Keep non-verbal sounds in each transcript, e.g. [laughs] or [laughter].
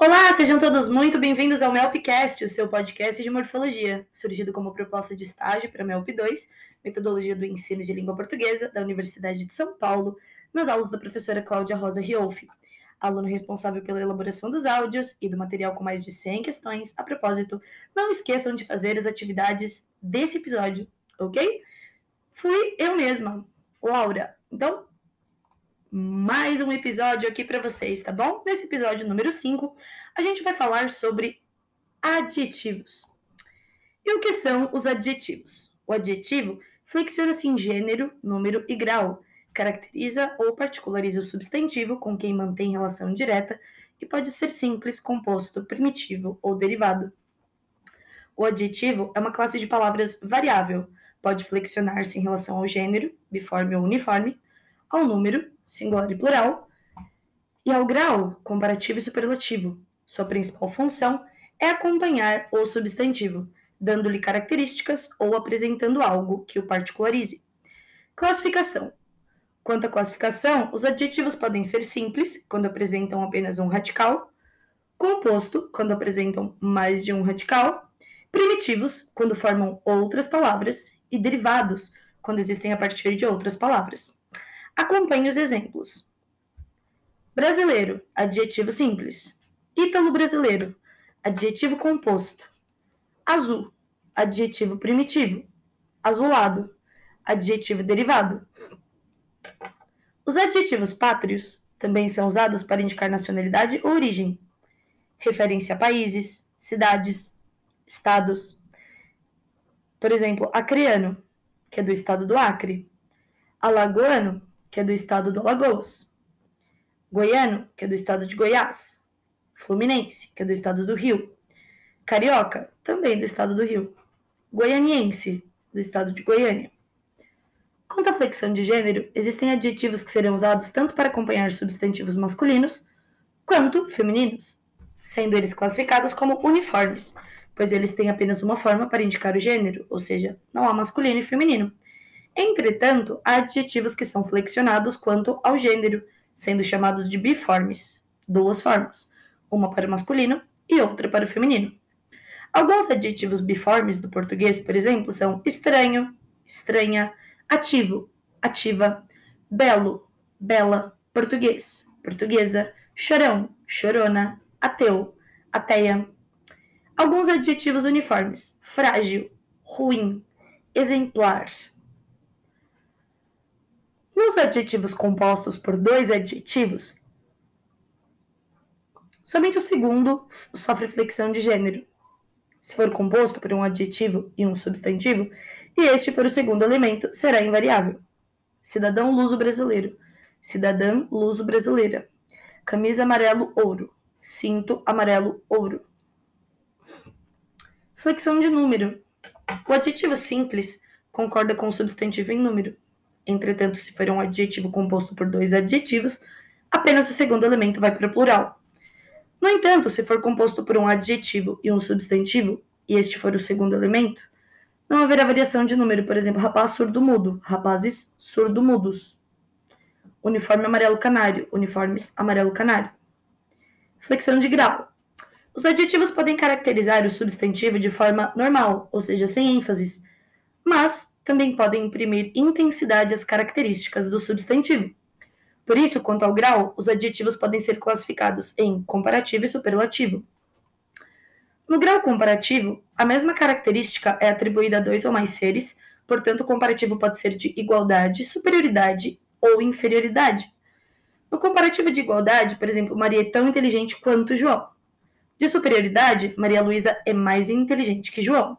Olá, sejam todos muito bem-vindos ao MELPcast, o seu podcast de morfologia, surgido como proposta de estágio para MELP 2, metodologia do ensino de língua portuguesa da Universidade de São Paulo, nas aulas da professora Cláudia Rosa Riolfi, aluno responsável pela elaboração dos áudios e do material com mais de 100 questões. A propósito, não esqueçam de fazer as atividades desse episódio, ok? Fui eu mesma, Laura. Então, mais um episódio aqui para vocês, tá bom? Nesse episódio número 5, a gente vai falar sobre adjetivos. E o que são os adjetivos? O adjetivo flexiona-se em gênero, número e grau, caracteriza ou particulariza o substantivo com quem mantém relação direta e pode ser simples, composto, primitivo ou derivado. O adjetivo é uma classe de palavras variável, pode flexionar-se em relação ao gênero, biforme ou uniforme, ao número, singular e plural, e ao grau, comparativo e superlativo. Sua principal função é acompanhar o substantivo, dando-lhe características ou apresentando algo que o particularize. Classificação. Quanto à classificação, os adjetivos podem ser simples, quando apresentam apenas um radical, composto, quando apresentam mais de um radical, primitivos, quando formam outras palavras, e derivados, quando existem a partir de outras palavras. Acompanhe os exemplos. Brasileiro, adjetivo simples. Ítalo-brasileiro, adjetivo composto. Azul, adjetivo primitivo. Azulado, adjetivo derivado. Os adjetivos pátrios também são usados para indicar nacionalidade ou origem, referência a países, cidades, estados. Por exemplo, acreano, que é do estado do Acre, alagoano, que é do estado do Alagoas. Goiano, que é do estado de Goiás. Fluminense, que é do estado do Rio. Carioca, também do estado do Rio. Goianiense, do estado de Goiânia. Quanto à flexão de gênero, existem adjetivos que serão usados tanto para acompanhar substantivos masculinos quanto femininos, sendo eles classificados como uniformes, pois eles têm apenas uma forma para indicar o gênero, ou seja, não há masculino e feminino. Entretanto, há adjetivos que são flexionados quanto ao gênero, sendo chamados de biformes, duas formas, uma para o masculino e outra para o feminino. Alguns adjetivos biformes do português, por exemplo, são estranho, estranha, ativo, ativa, belo, bela, português, portuguesa, chorão, chorona, ateu, ateia. Alguns adjetivos uniformes: frágil, ruim, exemplar, nos adjetivos compostos por dois adjetivos, somente o segundo sofre flexão de gênero. Se for composto por um adjetivo e um substantivo, e este for o segundo elemento, será invariável. Cidadão luso brasileiro, cidadã luso brasileira, camisa amarelo ouro, cinto amarelo ouro. Flexão de número. O adjetivo simples concorda com o substantivo em número. Entretanto, se for um adjetivo composto por dois adjetivos, apenas o segundo elemento vai para o plural. No entanto, se for composto por um adjetivo e um substantivo, e este for o segundo elemento, não haverá variação de número, por exemplo, rapaz surdo-mudo, rapazes surdo-mudos. Uniforme amarelo-canário, uniformes amarelo-canário. Flexão de grau. Os adjetivos podem caracterizar o substantivo de forma normal, ou seja, sem ênfases, mas também podem imprimir intensidade às características do substantivo. Por isso, quanto ao grau, os adjetivos podem ser classificados em comparativo e superlativo. No grau comparativo, a mesma característica é atribuída a dois ou mais seres, portanto, o comparativo pode ser de igualdade, superioridade ou inferioridade. No comparativo de igualdade, por exemplo, Maria é tão inteligente quanto João. De superioridade, Maria Luísa é mais inteligente que João.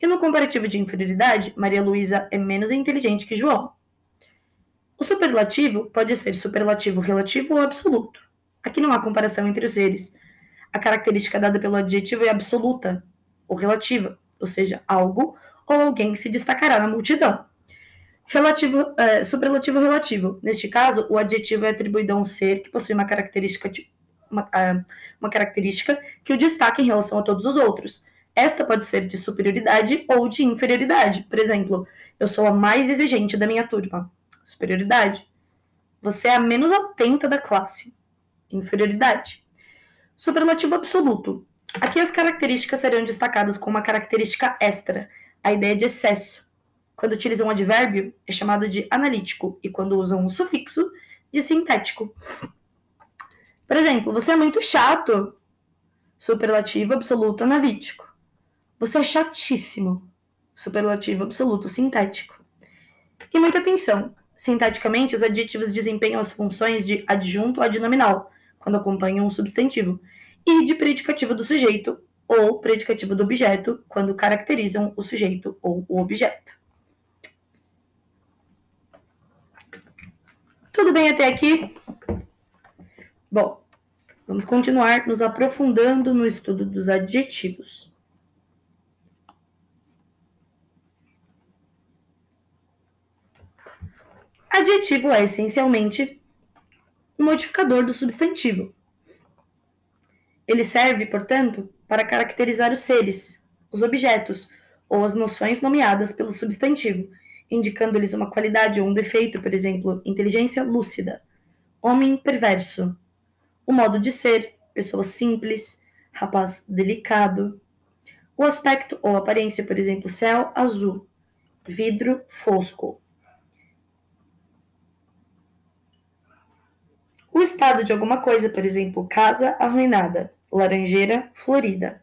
E no comparativo de inferioridade, Maria Luísa é menos inteligente que João. O superlativo pode ser superlativo relativo ou absoluto. Aqui não há comparação entre os seres. A característica dada pelo adjetivo é absoluta ou relativa, ou seja, algo ou alguém se destacará na multidão. Relativo, é, superlativo relativo. Neste caso, o adjetivo é atribuído a um ser que possui uma característica, uma, é, uma característica que o destaca em relação a todos os outros. Esta pode ser de superioridade ou de inferioridade. Por exemplo, eu sou a mais exigente da minha turma. Superioridade. Você é a menos atenta da classe. Inferioridade. Superlativo absoluto. Aqui as características serão destacadas com uma característica extra, a ideia de excesso. Quando utilizam um advérbio, é chamado de analítico, e quando usam um sufixo, de sintético. Por exemplo, você é muito chato. Superlativo absoluto analítico. Você é chatíssimo. Superlativo absoluto sintético. E muita atenção. Sinteticamente, os adjetivos desempenham as funções de adjunto adnominal, quando acompanham um substantivo, e de predicativo do sujeito ou predicativo do objeto, quando caracterizam o sujeito ou o objeto. Tudo bem até aqui? Bom, vamos continuar nos aprofundando no estudo dos adjetivos. Adjetivo é essencialmente um modificador do substantivo. Ele serve, portanto, para caracterizar os seres, os objetos ou as noções nomeadas pelo substantivo, indicando-lhes uma qualidade ou um defeito, por exemplo, inteligência lúcida, homem perverso, o modo de ser, pessoa simples, rapaz delicado, o aspecto ou aparência, por exemplo, céu azul, vidro fosco. O estado de alguma coisa, por exemplo, casa arruinada, laranjeira florida.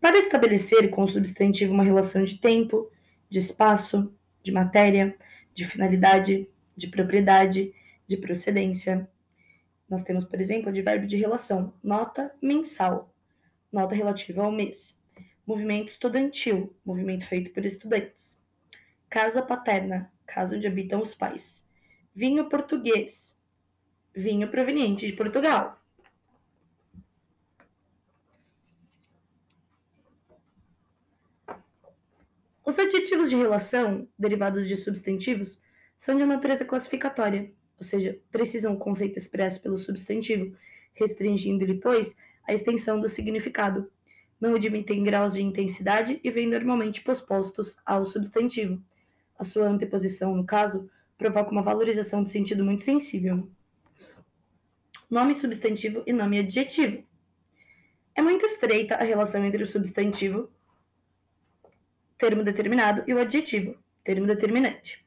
Para estabelecer com o substantivo uma relação de tempo, de espaço, de matéria, de finalidade, de propriedade, de procedência. Nós temos, por exemplo, o advérbio de relação, nota mensal, nota relativa ao mês. Movimento estudantil, movimento feito por estudantes. Casa paterna, casa onde habitam os pais. Vinho português, vinho proveniente de Portugal. Os adjetivos de relação, derivados de substantivos, são de natureza classificatória, ou seja, precisam o conceito expresso pelo substantivo, restringindo-lhe, pois, a extensão do significado. Não admitem graus de intensidade e vêm normalmente pospostos ao substantivo. A sua anteposição, no caso, provoca uma valorização do sentido muito sensível nome substantivo e nome adjetivo. É muito estreita a relação entre o substantivo, termo determinado, e o adjetivo, termo determinante.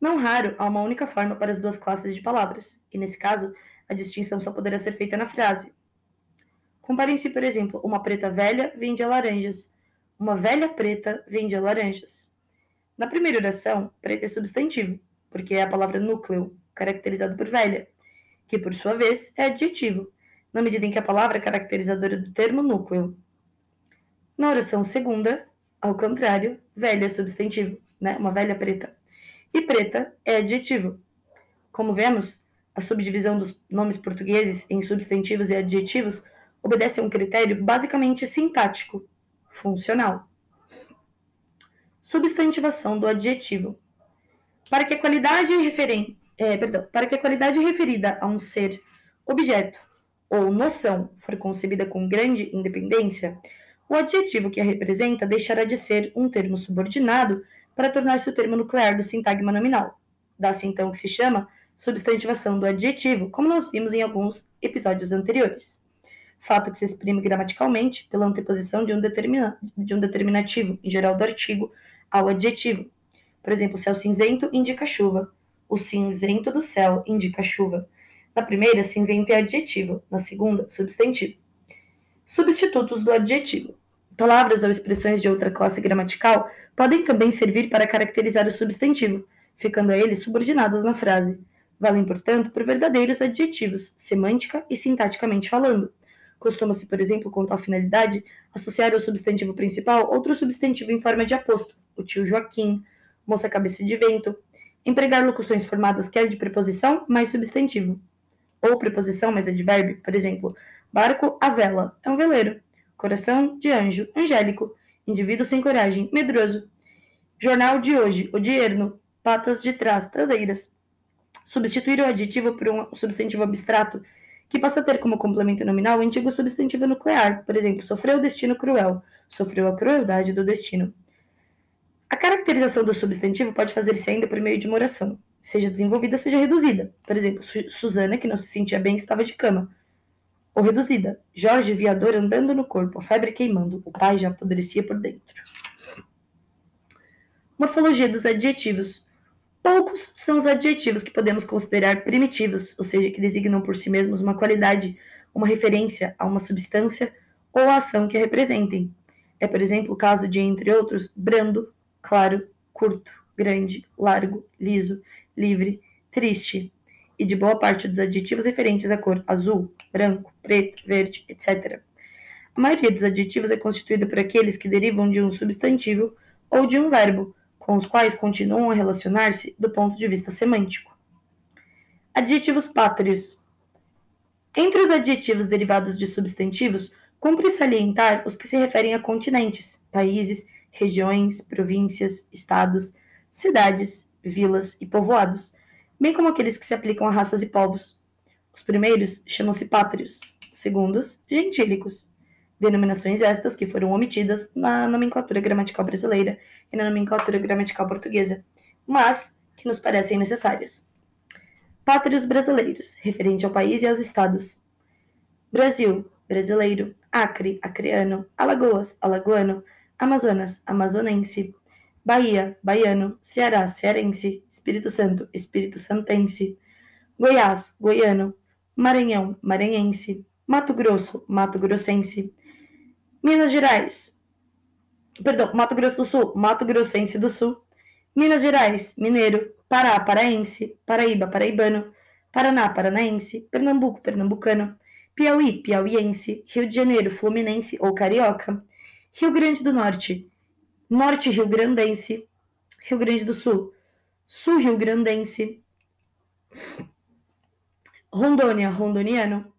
Não raro, há uma única forma para as duas classes de palavras, e nesse caso, a distinção só poderá ser feita na frase. Comparem-se, por exemplo, uma preta velha vende laranjas, uma velha preta vende laranjas. Na primeira oração, preta é substantivo, porque é a palavra núcleo, caracterizado por velha, que por sua vez é adjetivo, na medida em que a palavra é caracterizadora do termo núcleo. Na oração segunda, ao contrário, velha é substantivo, né? uma velha preta. E preta é adjetivo. Como vemos, a subdivisão dos nomes portugueses em substantivos e adjetivos obedece a um critério basicamente sintático, funcional. Substantivação do adjetivo. Para que a qualidade referente é, perdão, para que a qualidade referida a um ser, objeto ou noção for concebida com grande independência, o adjetivo que a representa deixará de ser um termo subordinado para tornar-se o termo nuclear do sintagma nominal. Dá-se então o que se chama substantivação do adjetivo, como nós vimos em alguns episódios anteriores. Fato que se exprime gramaticalmente pela anteposição de um, de um determinativo, em geral do artigo, ao adjetivo. Por exemplo, céu cinzento indica chuva, o cinzento do céu indica chuva. Na primeira, cinzento é adjetivo, na segunda, substantivo. Substitutos do adjetivo. Palavras ou expressões de outra classe gramatical podem também servir para caracterizar o substantivo, ficando a ele subordinadas na frase. Valem, portanto, por verdadeiros adjetivos, semântica e sintaticamente falando. Costuma-se, por exemplo, com tal finalidade, associar ao substantivo principal outro substantivo em forma de aposto, o tio Joaquim, moça cabeça de vento, Empregar locuções formadas quer de preposição mais substantivo. Ou preposição mais advérbio, por exemplo, barco a vela, é um veleiro. Coração de anjo, angélico. Indivíduo sem coragem, medroso. Jornal de hoje, o dierno. Patas de trás, traseiras. Substituir o adjetivo por um substantivo abstrato, que passa a ter como complemento nominal o antigo substantivo nuclear, por exemplo, sofreu o destino cruel, sofreu a crueldade do destino. A caracterização do substantivo pode fazer-se ainda por meio de uma oração, seja desenvolvida, seja reduzida. Por exemplo, Susana, que não se sentia bem, estava de cama. ou reduzida. Jorge via dor andando no corpo, a febre queimando. O pai já apodrecia por dentro. Morfologia dos adjetivos. Poucos são os adjetivos que podemos considerar primitivos, ou seja, que designam por si mesmos uma qualidade, uma referência a uma substância ou a ação que a representem. É, por exemplo, o caso de, entre outros, brando, claro, curto, grande, largo, liso, livre, triste, e de boa parte dos adjetivos referentes à cor azul, branco, preto, verde, etc. A maioria dos adjetivos é constituída por aqueles que derivam de um substantivo ou de um verbo, com os quais continuam a relacionar-se do ponto de vista semântico. Adjetivos pátrios. Entre os adjetivos derivados de substantivos, cumpre salientar os que se referem a continentes, países, regiões, províncias, estados, cidades, vilas e povoados, bem como aqueles que se aplicam a raças e povos. Os primeiros chamam-se pátrios, os segundos, gentílicos. Denominações estas que foram omitidas na nomenclatura gramatical brasileira e na nomenclatura gramatical portuguesa, mas que nos parecem necessárias. Pátrios brasileiros, referente ao país e aos estados. Brasil, brasileiro. Acre, acreano. Alagoas, alagoano. Amazonas, amazonense. Bahia, baiano, Ceará, cearense, Espírito Santo, Espírito Santense, Goiás, goiano, Maranhão, maranhense, Mato Grosso, Mato Grossense, Minas Gerais, perdão, Mato Grosso do Sul, Mato Grossense do Sul, Minas Gerais, mineiro, Pará, paraense, Paraíba, paraibano, Paraná, paranaense, Pernambuco, pernambucano, Piauí, piauiense, Rio de Janeiro, fluminense ou carioca, Rio Grande do Norte, Norte Rio Grandense, Rio Grande do Sul, Sul Rio Grandense, Rondônia, rondoniano,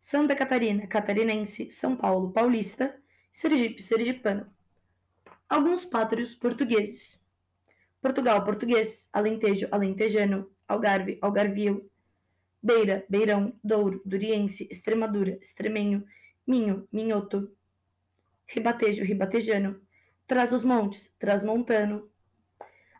Santa Catarina, catarinense, São Paulo, paulista, Sergipe, sergipano. Alguns pátrios portugueses. Portugal, português, Alentejo, alentejano, Algarve, algarvio, Beira, beirão, Douro, duriense, Extremadura, extremenho, Minho, minhoto, Ribatejo, ribatejano, Traz os montes, transmontano.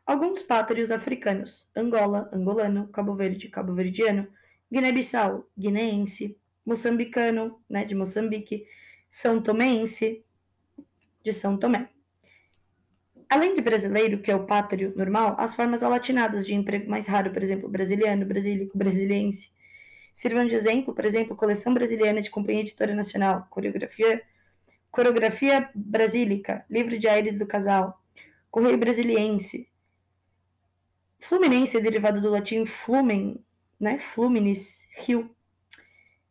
Alguns pátrios africanos: Angola, angolano, Cabo Verde, cabo-verdiano, Guiné-Bissau, guineense, moçambicano, né, de Moçambique, São Tomense, de São Tomé. Além de brasileiro, que é o pátrio normal, as formas alatinadas de emprego mais raro, por exemplo, brasiliano, brasílico, brasiliense. Sirvam de exemplo, por exemplo, coleção brasiliana de Companhia Editora Nacional, coreografia Coreografia Brasílica, Livro de Aires do Casal, Correio Brasiliense. Fluminense derivado do latim flumen, né? Fluminis, rio.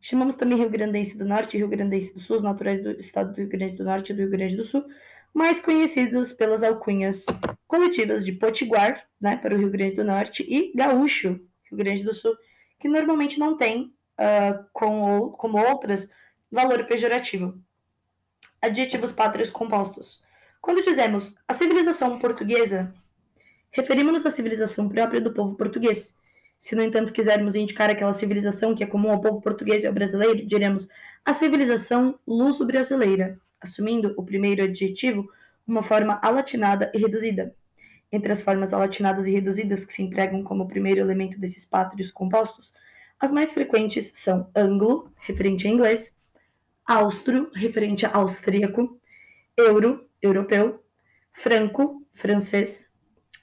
Chamamos também Rio Grandense do Norte e Rio Grandense do Sul, naturais do estado do Rio Grande do Norte e do Rio Grande do Sul, mais conhecidos pelas alcunhas coletivas de Potiguar, né, para o Rio Grande do Norte, e Gaúcho, Rio Grande do Sul, que normalmente não tem, uh, com, como outras, valor pejorativo adjetivos pátrios compostos. Quando dizemos a civilização portuguesa, referimos-nos à civilização própria do povo português. Se, no entanto, quisermos indicar aquela civilização que é comum ao povo português e ao brasileiro, diremos a civilização luso-brasileira, assumindo o primeiro adjetivo uma forma alatinada e reduzida. Entre as formas alatinadas e reduzidas que se empregam como primeiro elemento desses pátrios compostos, as mais frequentes são anglo, referente a inglês, austro, referente a austríaco, euro, europeu, franco, francês,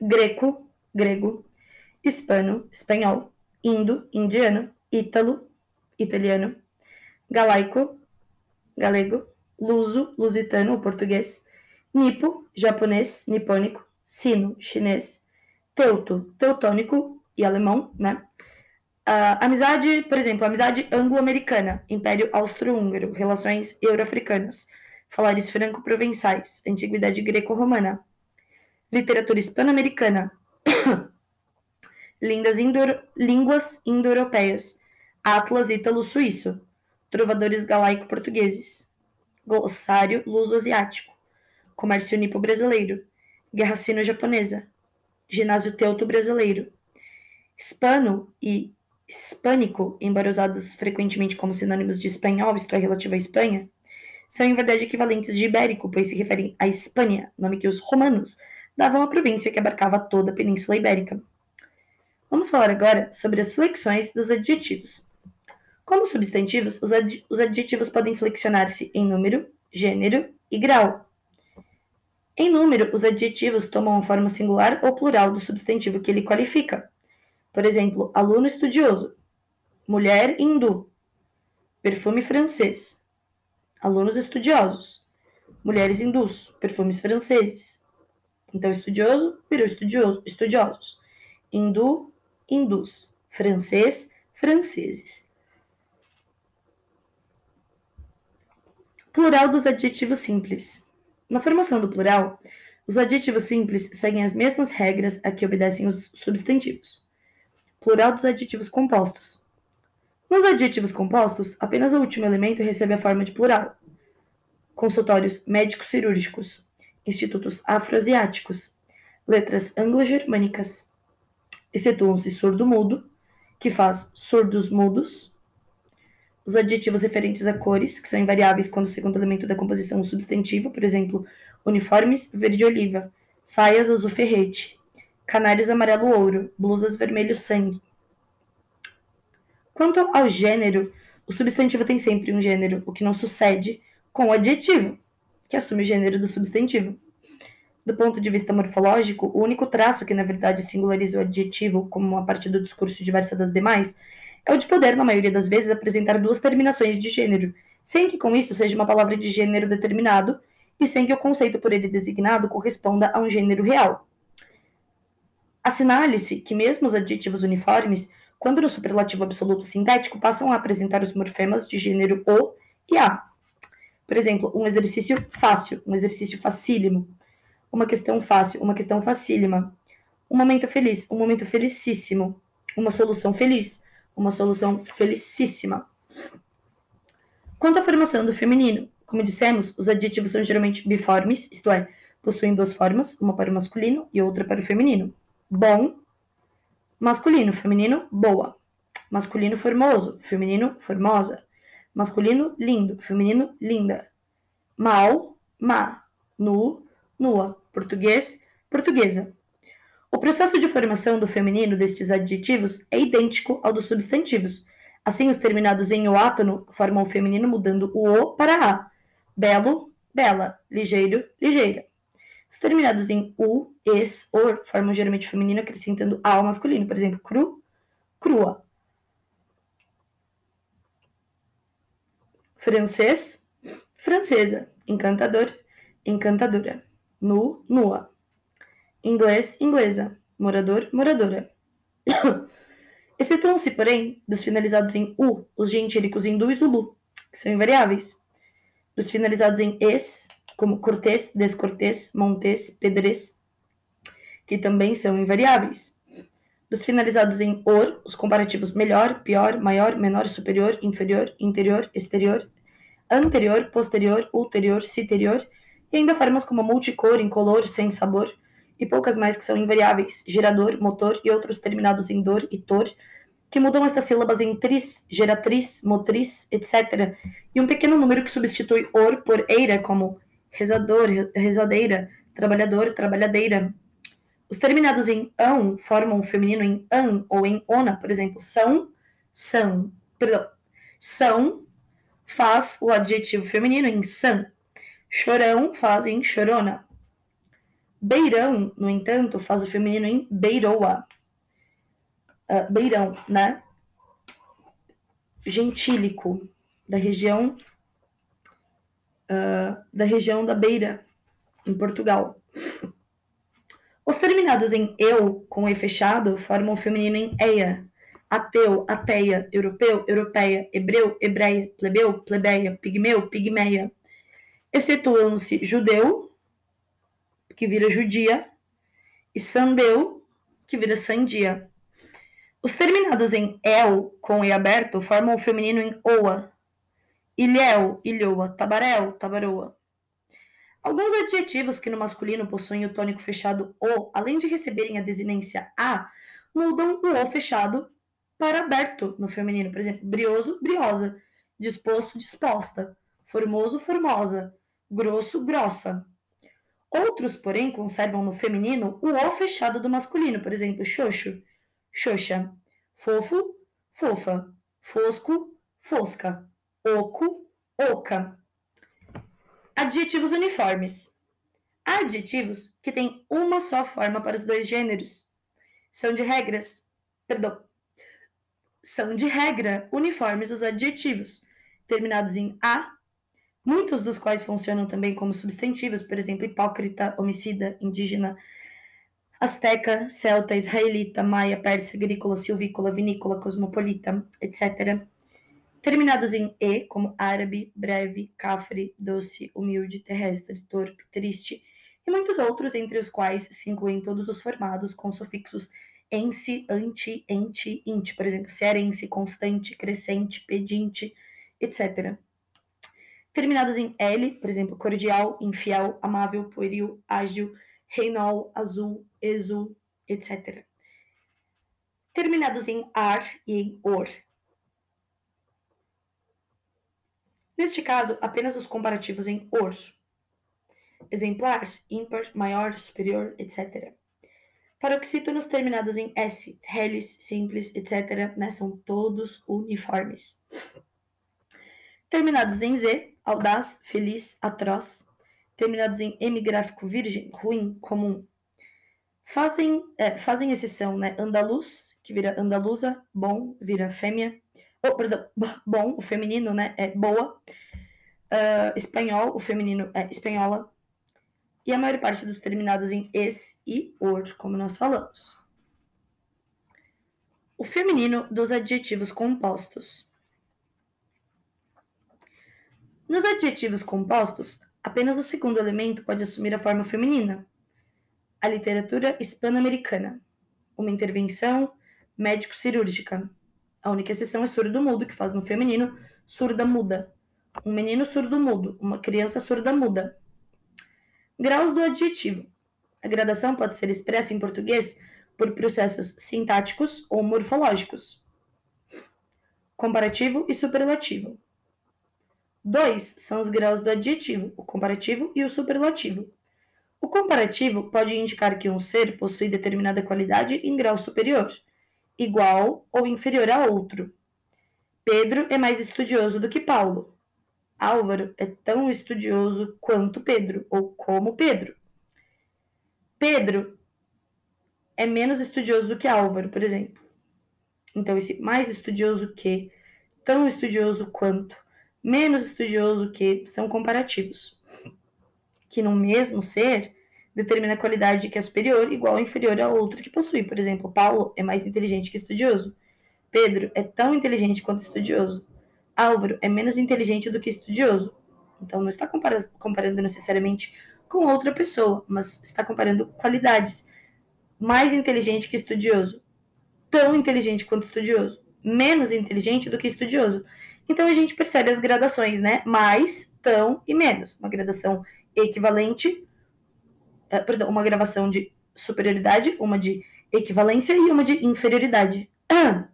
greco, grego, hispano, espanhol, indo, indiano, ítalo, italiano, galaico, galego, luso, lusitano, português, nipo, japonês, nipônico, sino, chinês, teuto, teutônico e alemão, né? Uh, amizade, por exemplo, amizade anglo-americana, Império Austro-Húngaro, relações euro-africanas, falares franco-provençais, antiguidade greco-romana, literatura hispano-americana, [coughs] línguas indo-europeias, atlas ítalo-suíço, trovadores galaico-portugueses, glossário luso-asiático, comércio nipo-brasileiro, guerra sino-japonesa, ginásio teuto-brasileiro, hispano e hispânico, embora usados frequentemente como sinônimos de espanhol, isto é, relativo à Espanha, são em verdade equivalentes de ibérico, pois se referem à Espanha, nome que os romanos davam à província que abarcava toda a Península Ibérica. Vamos falar agora sobre as flexões dos adjetivos. Como substantivos, os, ad os adjetivos podem flexionar-se em número, gênero e grau. Em número, os adjetivos tomam a forma singular ou plural do substantivo que ele qualifica. Por exemplo, aluno estudioso, mulher hindu, perfume francês, alunos estudiosos, mulheres hindus, perfumes franceses. Então, estudioso virou estudioso, estudiosos. Hindu, hindus. Francês, franceses. Plural dos adjetivos simples. Na formação do plural, os adjetivos simples seguem as mesmas regras a que obedecem os substantivos. Plural dos adjetivos compostos. Nos adjetivos compostos, apenas o último elemento recebe a forma de plural. Consultórios médico-cirúrgicos, institutos afroasiáticos, letras anglo-germânicas. Excetuam-se surdo-mudo, que faz surdos-mudos, os adjetivos referentes a cores, que são invariáveis quando o segundo elemento da composição é substantivo, por exemplo, uniformes verde-oliva, saias azul ferrete, canários amarelo-ouro, blusas vermelho-sangue. Quanto ao gênero, o substantivo tem sempre um gênero, o que não sucede com o adjetivo, que assume o gênero do substantivo. Do ponto de vista morfológico, o único traço que na verdade singulariza o adjetivo como uma parte do discurso diversa das demais é o de poder, na maioria das vezes, apresentar duas terminações de gênero, sem que com isso seja uma palavra de gênero determinado e sem que o conceito por ele designado corresponda a um gênero real. Assinale-se que mesmo os adjetivos uniformes, quando no superlativo absoluto sintético, passam a apresentar os morfemas de gênero o e a. Por exemplo, um exercício fácil, um exercício facílimo, uma questão fácil, uma questão facílima, um momento feliz, um momento felicíssimo, uma solução feliz, uma solução felicíssima. Quanto à formação do feminino, como dissemos, os adjetivos são geralmente biformes, isto é, possuem duas formas, uma para o masculino e outra para o feminino. Bom, masculino, feminino, boa. Masculino formoso, feminino, formosa. Masculino, lindo, feminino, linda. Mal, má. Nu, nua. Português, portuguesa. O processo de formação do feminino destes adjetivos é idêntico ao dos substantivos. Assim, os terminados em o átono formam o feminino mudando o o para a. Belo, bela. Ligeiro, ligeira. Os terminados em u, es, or formam geralmente feminino acrescentando a ao masculino. Por exemplo, cru, crua. Francês, francesa. Encantador, encantadora. Nu, nua inglês, inglesa, morador, moradora. [coughs] Excetuam-se, porém, dos finalizados em U, os gentílicos hindu e zulu, que são invariáveis. Dos finalizados em es, como cortês, descortês, montes, pedres, que também são invariáveis. Dos finalizados em or, os comparativos melhor, pior, maior, menor, superior, inferior, interior, exterior, anterior, posterior, ulterior, citerior, e ainda formas como multicor, incolor, sem sabor, e poucas mais que são invariáveis, gerador, motor e outros terminados em dor e tor, que mudam estas sílabas em tris, geratriz, motriz, etc., e um pequeno número que substitui or por eira, como rezador, rezadeira, trabalhador, trabalhadeira. Os terminados em ão formam o feminino em an ou em ona, por exemplo, são, são, perdão, são faz o adjetivo feminino em san, chorão faz em chorona. Beirão, no entanto, faz o feminino em beiroa. Uh, beirão, né? Gentílico, da região uh, da região da Beira, em Portugal. Os terminados em eu, com e fechado, formam o feminino em eia. Ateu, ateia, europeu, europeia, hebreu, hebreia, plebeu, plebeia, pigmeu, pigmeia. Excetuam-se judeu, que vira judia, e sandeu, que vira sandia. Os terminados em el, com e aberto, formam o feminino em oa. Ilhéu, ilhoa, tabaréu, tabaroa. Alguns adjetivos que no masculino possuem o tônico fechado o, além de receberem a desinência a, mudam o o fechado para aberto no feminino. Por exemplo, brioso, briosa, disposto, disposta, formoso, formosa, grosso, grossa. Outros, porém, conservam no feminino o O fechado do masculino, por exemplo, xoxo, xoxa, fofo, fofa, fosco, fosca, oco, oca. Adjetivos uniformes. Adjetivos que têm uma só forma para os dois gêneros. São de regras, perdão, são de regra uniformes os adjetivos, terminados em a, muitos dos quais funcionam também como substantivos, por exemplo, hipócrita, homicida, indígena, asteca, celta, israelita, maia, persa, agrícola, silvícola, vinícola, cosmopolita, etc. Terminados em e, como árabe, breve, cafre, doce, humilde, terrestre, torpe, triste, e muitos outros, entre os quais se incluem todos os formados com sufixos ense, anti, ente, int, por exemplo, cearense, constante, crescente, pedinte, etc. Terminados em L, por exemplo, cordial, infiel, amável, pueril, ágil, reinol, azul, exul, etc. Terminados em ar e em or. Neste caso, apenas os comparativos em or. Exemplar, ímpar, maior, superior, etc. Paroxítonos terminados em S, reles, simples, etc., né, são todos uniformes. Terminados em Z, audaz, feliz, atroz. Terminados em M gráfico virgem, ruim, comum. Fazem, é, fazem exceção, né? Andaluz, que vira andaluza, bom, vira fêmea. Oh, perdão, bom, o feminino, né? É boa. Uh, espanhol, o feminino é espanhola e a maior parte dos terminados em es e or, como nós falamos. O feminino dos adjetivos compostos. Nos adjetivos compostos, apenas o segundo elemento pode assumir a forma feminina. A literatura hispano-americana. Uma intervenção médico-cirúrgica. A única exceção é surdo-mudo, que faz no feminino surda-muda. Um menino surdo-mudo, uma criança surda-muda, Graus do adjetivo. A gradação pode ser expressa em português por processos sintáticos ou morfológicos. Comparativo e superlativo. Dois são os graus do adjetivo, o comparativo e o superlativo. O comparativo pode indicar que um ser possui determinada qualidade em grau superior, igual ou inferior a outro. Pedro é mais estudioso do que Paulo. Álvaro é tão estudioso quanto Pedro, ou como Pedro. Pedro é menos estudioso do que Álvaro, por exemplo. Então, esse mais estudioso que, tão estudioso quanto, menos estudioso que, são comparativos. Que no mesmo ser determina a qualidade que é superior, igual ou inferior a outra que possui. Por exemplo, Paulo é mais inteligente que estudioso. Pedro é tão inteligente quanto estudioso. Álvaro é menos inteligente do que estudioso. Então, não está comparando necessariamente com outra pessoa, mas está comparando qualidades. Mais inteligente que estudioso. Tão inteligente quanto estudioso. Menos inteligente do que estudioso. Então, a gente percebe as gradações, né? Mais, tão e menos. Uma gradação equivalente, uh, perdão, uma gravação de superioridade, uma de equivalência e uma de inferioridade. [clears throat]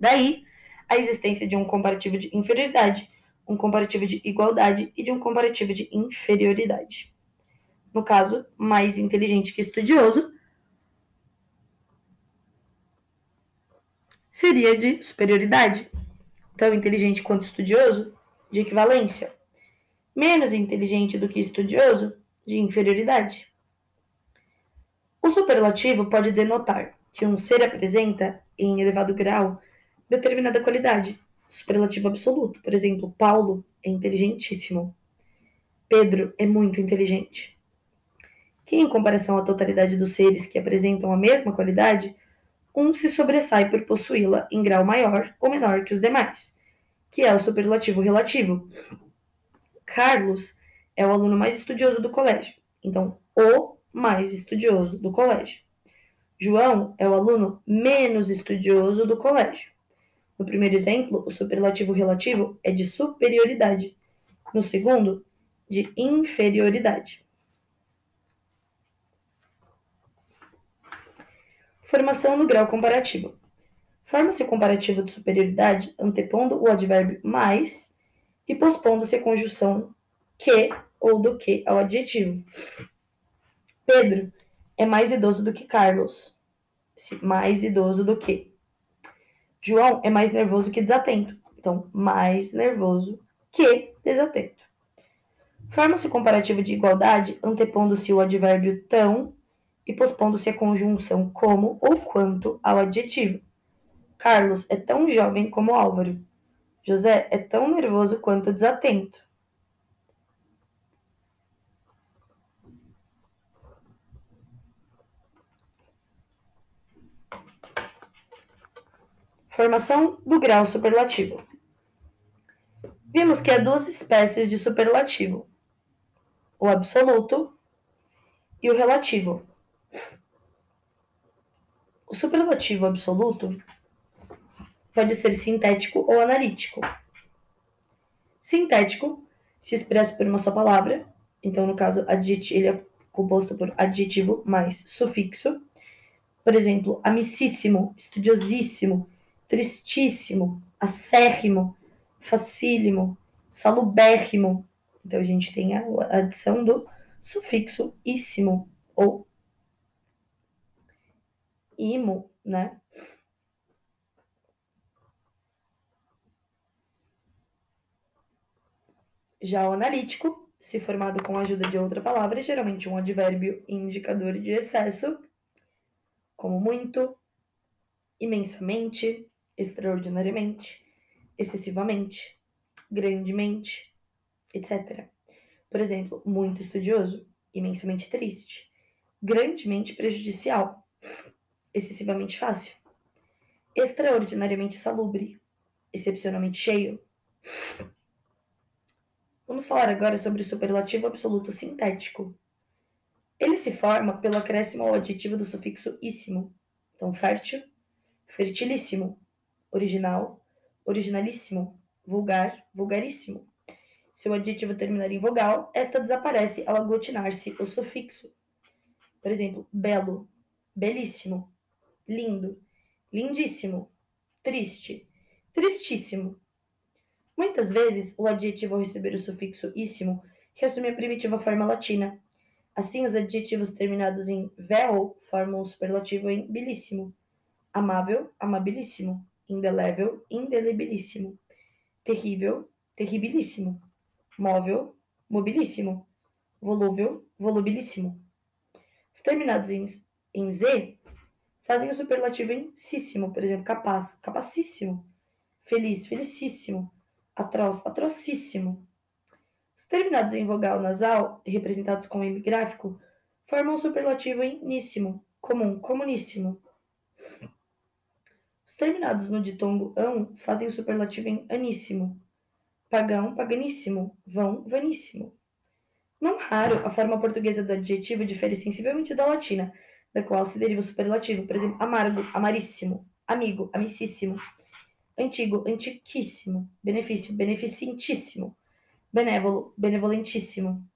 Daí, a existência de um comparativo de inferioridade, um comparativo de igualdade e de um comparativo de inferioridade. No caso, mais inteligente que estudioso seria de superioridade, tão inteligente quanto estudioso, de equivalência, menos inteligente do que estudioso, de inferioridade. O superlativo pode denotar que um ser apresenta, em elevado grau, determinada qualidade, superlativo absoluto. Por exemplo, Paulo é inteligentíssimo. Pedro é muito inteligente. Que, em comparação à totalidade dos seres que apresentam a mesma qualidade, um se sobressai por possuí-la em grau maior ou menor que os demais, que é o superlativo relativo. Carlos é o aluno mais estudioso do colégio, então, o mais estudioso do colégio. João é o aluno menos estudioso do colégio. No primeiro exemplo, o superlativo relativo é de superioridade. No segundo, de inferioridade. Formação no grau comparativo. Forma-se o comparativo de superioridade antepondo o advérbio mais e pospondo-se a conjunção que ou do que ao adjetivo. Pedro é mais idoso do que Carlos. Mais idoso do que. João é mais nervoso que desatento. Então, mais nervoso que desatento. Forma-se comparativo de igualdade antepondo-se o advérbio tão e pospondo-se a conjunção como ou quanto ao adjetivo. Carlos é tão jovem como Álvaro. José é tão nervoso quanto desatento. Formação do grau superlativo. Vimos que há duas espécies de superlativo: o absoluto e o relativo. O superlativo absoluto pode ser sintético ou analítico. Sintético se expressa por uma só palavra, então no caso ele é composto por adjetivo mais sufixo. Por exemplo, amicíssimo, estudiosíssimo, tristíssimo, acérrimo, facílimo, salubérrimo. Então a gente tem a adição do sufixo íssimo ou imo, né? Já o analítico, se formado com a ajuda de outra palavra, geralmente um advérbio indicador de excesso, como muito, imensamente, extraordinariamente, excessivamente, grandemente, etc. Por exemplo, muito estudioso, imensamente triste, grandemente prejudicial, excessivamente fácil, extraordinariamente salubre, excepcionalmente cheio. Vamos falar agora sobre o superlativo absoluto sintético. Ele se forma pelo acréscimo ao adjetivo do sufixo íssimo, então fértil, fertilíssimo, original, originalíssimo, vulgar, vulgaríssimo. Se o adjetivo terminar em vogal, esta desaparece ao aglutinar-se o sufixo. Por exemplo, belo, belíssimo, lindo, lindíssimo, triste, tristíssimo. Muitas vezes, o adjetivo ao receber o sufixo íssimo reassume a primitiva forma latina. Assim, os adjetivos terminados em vel formam o superlativo em bilíssimo, amável, amabilíssimo, indelével, indelebilíssimo, terrível, terribilíssimo, móvel, mobilíssimo, volúvel, volubilíssimo. Os terminados em, em Z fazem o superlativo em císsimo, por exemplo, capaz, capacíssimo, feliz, felicíssimo, atroz, atrocíssimo. Os terminados em vogal nasal, representados com M gráfico, formam o superlativo em níssimo, comum, comuníssimo. Os terminados no ditongo ão fazem o superlativo em aníssimo, pagão, paganíssimo, vão, vaníssimo. Não raro, a forma portuguesa do adjetivo difere sensivelmente da latina, da qual se deriva o superlativo, por exemplo, amargo, amaríssimo, amigo, amicíssimo, antigo, antiquíssimo, benefício, beneficentíssimo, benévolo, benevolentíssimo,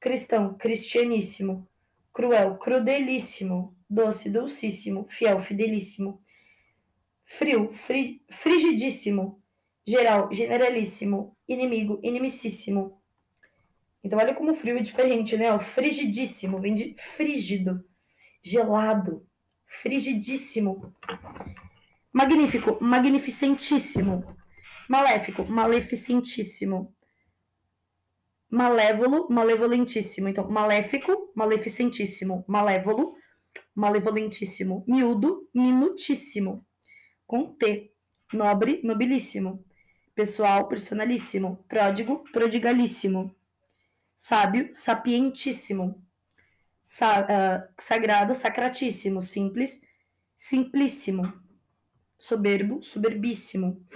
cristão, cristianíssimo, cruel, crudelíssimo, doce, dulcíssimo, fiel, fidelíssimo, frio, fri, frigidíssimo, geral, generalíssimo, inimigo, inimicíssimo. Então, olha como frio é diferente, né? O frigidíssimo vem de frígido gelado, frigidíssimo. Magnífico, magnificentíssimo. Maléfico, maleficentíssimo. Malévolo, malevolentíssimo. Então, maléfico, maleficentíssimo. Malévolo, malevolentíssimo. Miúdo, minutíssimo. Com T. Nobre, nobilíssimo. Pessoal, personalíssimo. Pródigo, prodigalíssimo. Sábio, sapientíssimo sa uh, sagrado, sacratíssimo, simples, simplíssimo, soberbo, soberbíssimo.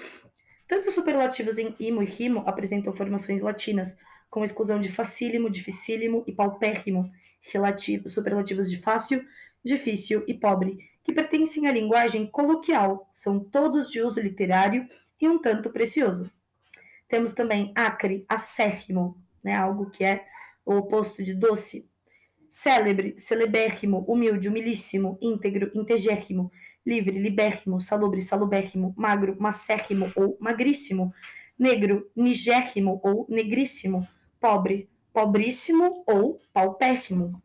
Tanto os superlativos em imo e rimo apresentam formações latinas, com exclusão de facílimo, dificílimo e paupérrimo, relativos, superlativos de fácil, difícil e pobre, que pertencem à linguagem coloquial, são todos de uso literário e um tanto precioso. Temos também acre, acérrimo, né, algo que é o oposto de doce, célebre, celebérrimo, humilde, humilíssimo, íntegro, integérrimo, livre, libérrimo, salubre, salubérrimo, magro, macérrimo ou magríssimo, negro, nigérrimo ou negríssimo, pobre, pobríssimo ou paupérrimo.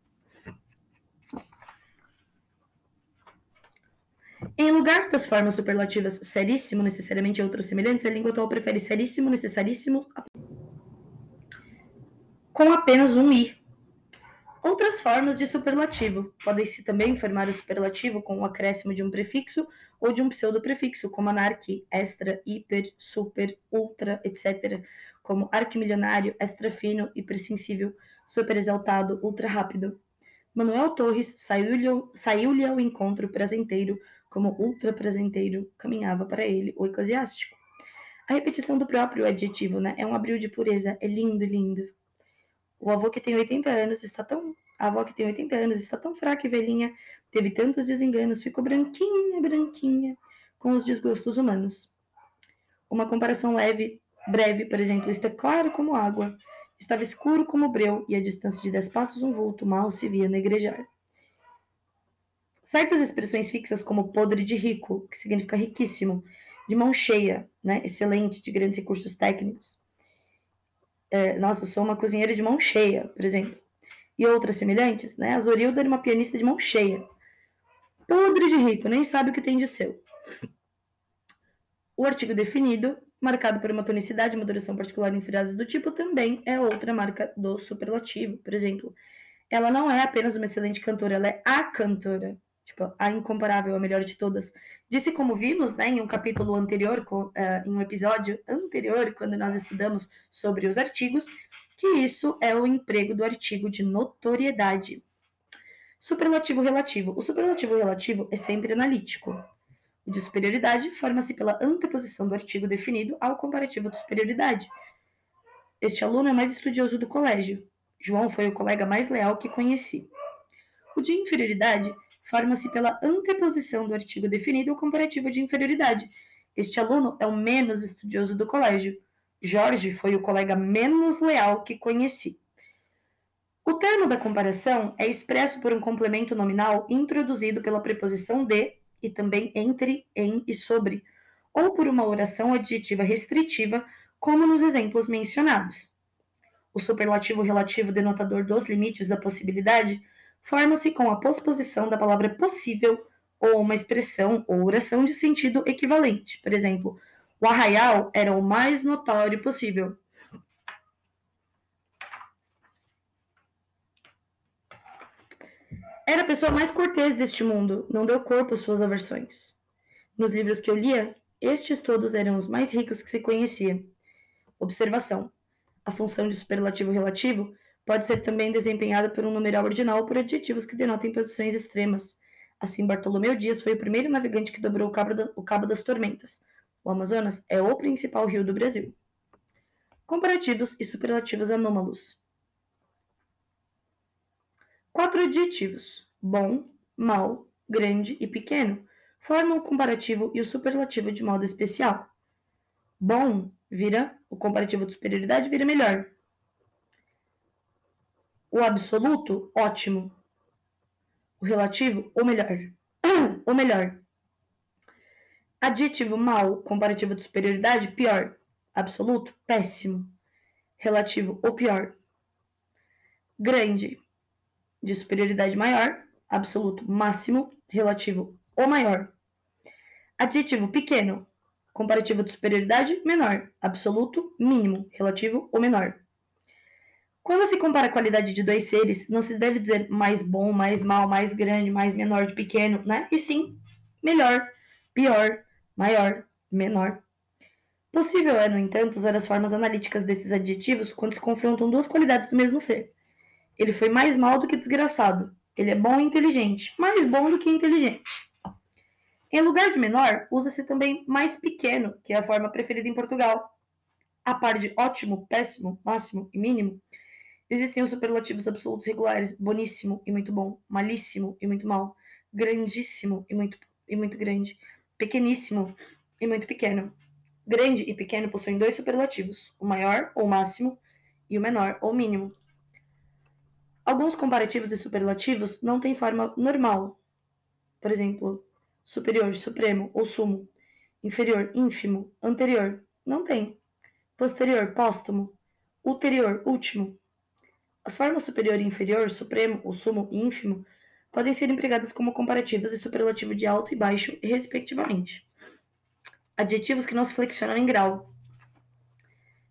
Em lugar das formas superlativas seríssimo, necessariamente outros semelhantes, a língua atual prefere seríssimo, necessaríssimo, com apenas um i. Outras formas de superlativo podem-se também formar o superlativo com o acréscimo de um prefixo ou de um pseudo-prefixo, como anarque, extra, hiper, super, ultra, etc., como arquimilionário, extra fino, hipersensível, super exaltado, ultra rápido. Manuel Torres saiu-lhe saiu ao encontro prazenteiro, como ultra prazenteiro caminhava para ele o eclesiástico. A repetição do próprio adjetivo, né? É um abril de pureza, é lindo, lindo. O avô que tem 80 anos está tão. A avó que tem 80 anos está tão fraca e velhinha, teve tantos desenganos, ficou branquinha, branquinha, com os desgostos humanos. Uma comparação leve, breve, por exemplo, está claro como água, estava escuro como breu, e a distância de dez passos um vulto mal se via negrejar. Certas expressões fixas, como podre de rico, que significa riquíssimo, de mão cheia, né, excelente, de grandes recursos técnicos, é, nossa, sou uma cozinheira de mão cheia, por exemplo. E outras semelhantes, né? A Zorilda era uma pianista de mão cheia. Podre de rico, nem sabe o que tem de seu. O artigo definido, marcado por uma tonicidade e uma duração particular em frases do tipo, também é outra marca do superlativo. Por exemplo, ela não é apenas uma excelente cantora, ela é a cantora tipo, a incomparável, a melhor de todas. Disse como vimos, né, em um capítulo anterior, uh, em um episódio anterior, quando nós estudamos sobre os artigos, que isso é o emprego do artigo de notoriedade. Superlativo relativo. O superlativo relativo é sempre analítico. O de superioridade forma-se pela anteposição do artigo definido ao comparativo de superioridade. Este aluno é mais estudioso do colégio. João foi o colega mais leal que conheci. O de inferioridade forma-se pela anteposição do artigo definido ao comparativo de inferioridade. Este aluno é o menos estudioso do colégio. Jorge foi o colega menos leal que conheci. O termo da comparação é expresso por um complemento nominal introduzido pela preposição de e também entre, em e sobre, ou por uma oração adjetiva restritiva, como nos exemplos mencionados. O superlativo relativo denotador dos limites da possibilidade forma-se com a posposição da palavra possível ou uma expressão ou oração de sentido equivalente. Por exemplo, o arraial era o mais notório possível. Era a pessoa mais cortês deste mundo, não deu corpo às suas aversões. Nos livros que eu lia, estes todos eram os mais ricos que se conhecia. Observação: a função de superlativo relativo Pode ser também desempenhada por um numeral ordinal ou por adjetivos que denotem posições extremas. Assim, Bartolomeu Dias foi o primeiro navegante que dobrou o cabo, da, o cabo das Tormentas. O Amazonas é o principal rio do Brasil. Comparativos e superlativos anômalos. Quatro adjetivos: bom, mal, grande e pequeno formam o comparativo e o superlativo de modo especial. Bom vira o comparativo de superioridade vira melhor. O absoluto, ótimo. O relativo, o melhor. [clears throat] o melhor. Adjetivo mal, comparativo de superioridade, pior. Absoluto, péssimo. Relativo, o pior. Grande, de superioridade maior. Absoluto, máximo. Relativo, o maior. Adjetivo pequeno, comparativo de superioridade, menor. Absoluto, mínimo. Relativo, o menor. Quando se compara a qualidade de dois seres, não se deve dizer mais bom, mais mal, mais grande, mais menor de pequeno, né? E sim, melhor, pior, maior, menor. Possível é, no entanto, usar as formas analíticas desses adjetivos quando se confrontam duas qualidades do mesmo ser. Ele foi mais mal do que desgraçado. Ele é bom e inteligente, mais bom do que inteligente. Em lugar de menor, usa-se também mais pequeno, que é a forma preferida em Portugal. A par de ótimo, péssimo, máximo e mínimo, Existem os superlativos absolutos regulares, boníssimo e muito bom, malíssimo e muito mal, grandíssimo e muito, e muito grande, pequeníssimo e muito pequeno. Grande e pequeno possuem dois superlativos, o maior ou máximo e o menor ou mínimo. Alguns comparativos e superlativos não têm forma normal. Por exemplo, superior, supremo ou sumo. Inferior, ínfimo, anterior, não tem. Posterior, póstumo. Ulterior, último, as formas superior e inferior, supremo, o sumo e ínfimo, podem ser empregadas como comparativos e superlativo de alto e baixo, respectivamente. Adjetivos que não se flexionam em grau.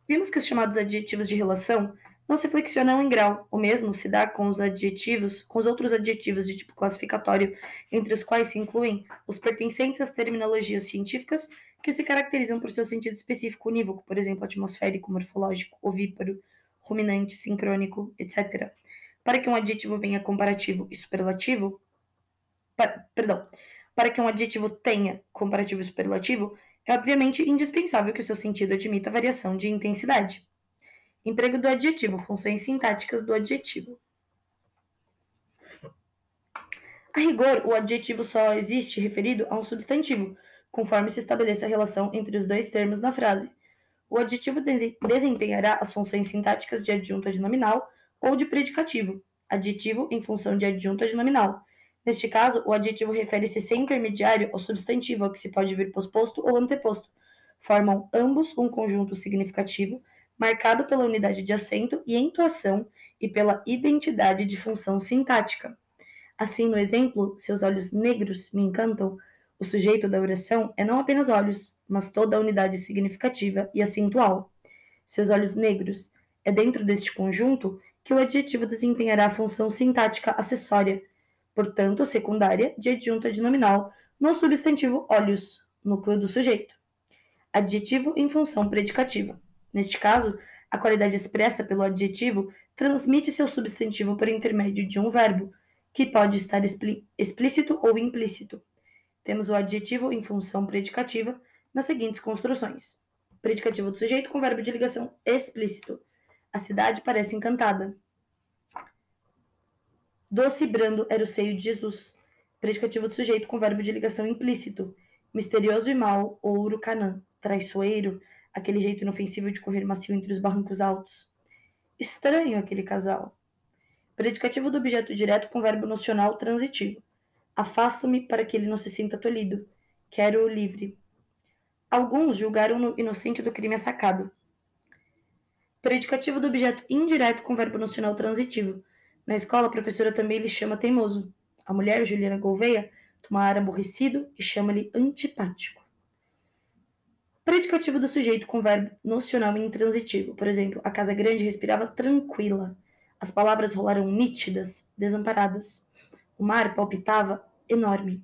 Vimos que os chamados adjetivos de relação não se flexionam em grau. O mesmo se dá com os adjetivos, com os outros adjetivos de tipo classificatório, entre os quais se incluem os pertencentes às terminologias científicas que se caracterizam por seu sentido específico unívoco, por exemplo, atmosférico, morfológico, ovíparo, ruminante, sincrônico, etc. Para que um adjetivo venha comparativo e superlativo, pa, perdão, para que um adjetivo tenha comparativo e superlativo, é obviamente indispensável que o seu sentido admita variação de intensidade. Emprego do adjetivo, funções sintáticas do adjetivo. A rigor, o adjetivo só existe referido a um substantivo, conforme se estabeleça a relação entre os dois termos na frase. O adjetivo desempenhará as funções sintáticas de adjunto adnominal ou de predicativo, adjetivo em função de adjunto adnominal. Neste caso, o adjetivo refere-se sem intermediário ao substantivo a que se pode vir posposto ou anteposto. Formam ambos um conjunto significativo, marcado pela unidade de acento e entoação e pela identidade de função sintática. Assim, no exemplo, seus olhos negros me encantam, o sujeito da oração é não apenas olhos, mas toda a unidade significativa e acentual. Seus olhos negros é dentro deste conjunto que o adjetivo desempenhará a função sintática acessória, portanto secundária, de adjunto adnominal, no substantivo olhos, núcleo do sujeito. Adjetivo em função predicativa. Neste caso, a qualidade expressa pelo adjetivo transmite seu substantivo por intermédio de um verbo, que pode estar explícito ou implícito. Temos o adjetivo em função predicativa nas seguintes construções: predicativo do sujeito com verbo de ligação explícito. A cidade parece encantada. Doce e brando era o seio de Jesus. Predicativo do sujeito com verbo de ligação implícito. Misterioso e mau, ouro canã. Traiçoeiro, aquele jeito inofensivo de correr macio entre os barrancos altos. Estranho aquele casal. Predicativo do objeto direto com verbo nocional transitivo. Afasto-me para que ele não se sinta tolhido. Quero-o livre. Alguns julgaram-no inocente do crime assacado. Predicativo do objeto indireto com verbo nocional transitivo. Na escola, a professora também lhe chama teimoso. A mulher, Juliana Gouveia, ar aborrecido e chama-lhe antipático. Predicativo do sujeito com verbo nocional intransitivo. Por exemplo, a casa grande respirava tranquila. As palavras rolaram nítidas, desamparadas. O mar palpitava enorme.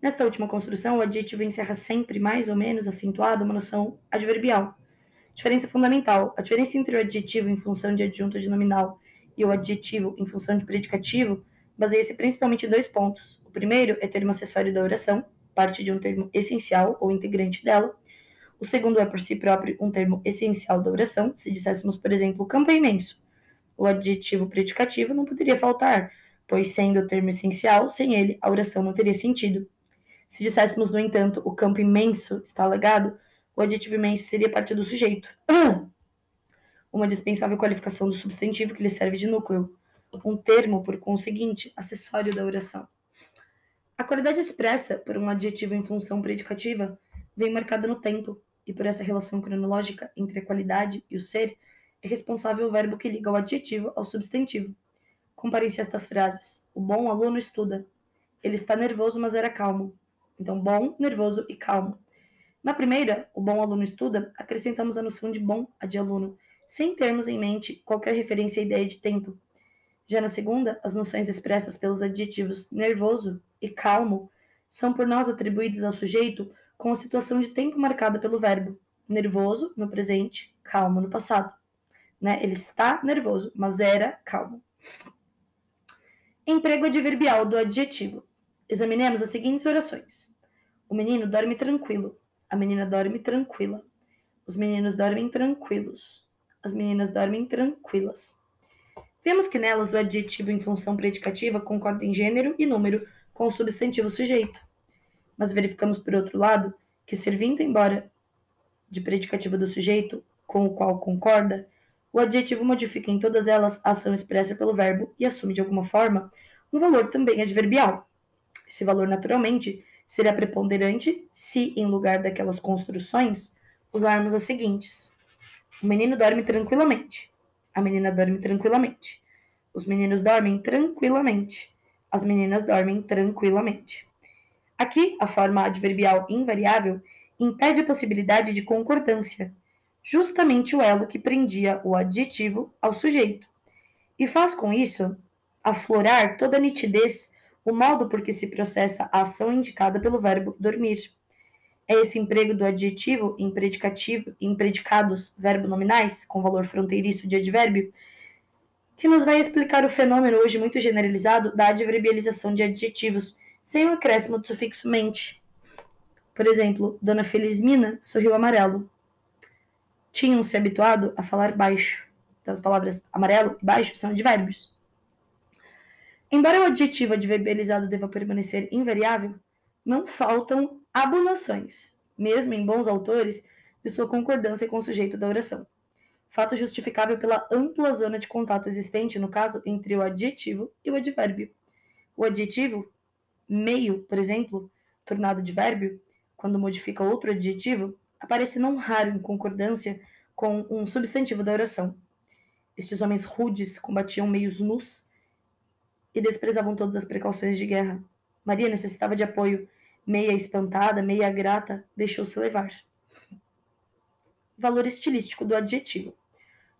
Nesta última construção, o adjetivo encerra sempre, mais ou menos acentuado, uma noção adverbial. Diferença fundamental: a diferença entre o adjetivo em função de adjunto de nominal e o adjetivo em função de predicativo baseia-se principalmente em dois pontos. O primeiro é termo acessório da oração, parte de um termo essencial ou integrante dela. O segundo é por si próprio um termo essencial da oração. Se disséssemos, por exemplo, o campo é imenso, o adjetivo predicativo não poderia faltar, pois, sendo o termo essencial, sem ele a oração não teria sentido. Se disséssemos, no entanto, o campo imenso está alagado, o adjetivo imenso seria parte do sujeito. [clears throat] Uma dispensável qualificação do substantivo que lhe serve de núcleo. Um termo, por conseguinte, acessório da oração. A qualidade expressa por um adjetivo em função predicativa vem marcada no tempo, e por essa relação cronológica entre a qualidade e o ser, é responsável o verbo que liga o adjetivo ao substantivo. Comparem-se estas frases. O bom aluno estuda. Ele está nervoso, mas era calmo. Então, bom, nervoso e calmo. Na primeira, o bom aluno estuda, acrescentamos a noção de bom a de aluno, sem termos em mente qualquer referência à ideia de tempo. Já na segunda, as noções expressas pelos adjetivos nervoso e calmo são por nós atribuídas ao sujeito com a situação de tempo marcada pelo verbo nervoso no presente, calmo no passado. Né? Ele está nervoso, mas era calmo. Emprego adverbial do adjetivo. Examinemos as seguintes orações. O menino dorme tranquilo. A menina dorme tranquila. Os meninos dormem tranquilos. As meninas dormem tranquilas. Vemos que nelas o adjetivo em função predicativa concorda em gênero e número com o substantivo sujeito. Mas verificamos, por outro lado, que servindo embora de predicativo do sujeito, com o qual concorda, o adjetivo modifica em todas elas a ação expressa pelo verbo e assume de alguma forma um valor também adverbial. Esse valor, naturalmente, será preponderante se, em lugar daquelas construções, usarmos as seguintes: O menino dorme tranquilamente. A menina dorme tranquilamente. Os meninos dormem tranquilamente. As meninas dormem tranquilamente. Aqui, a forma adverbial invariável impede a possibilidade de concordância, justamente o elo que prendia o adjetivo ao sujeito, e faz com isso aflorar toda a nitidez o modo por que se processa a ação indicada pelo verbo dormir. É esse emprego do adjetivo em predicativo em predicados verbo nominais com valor fronteiriço de advérbio que nos vai explicar o fenômeno hoje muito generalizado da adverbialização de adjetivos sem o acréscimo do sufixo mente. Por exemplo, Dona Felizmina sorriu amarelo. Tinham se habituado a falar baixo. Então, as palavras amarelo e baixo são advérbios. Embora o adjetivo adverbializado deva permanecer invariável, não faltam abonações, mesmo em bons autores, de sua concordância com o sujeito da oração. Fato justificável pela ampla zona de contato existente, no caso, entre o adjetivo e o advérbio. O adjetivo, meio, por exemplo, tornado advérbio, quando modifica outro adjetivo, aparece não raro em concordância com um substantivo da oração. Estes homens rudes combatiam meios nus e desprezavam todas as precauções de guerra. Maria necessitava de apoio. Meia espantada, meia grata, deixou-se levar. Valor estilístico do adjetivo.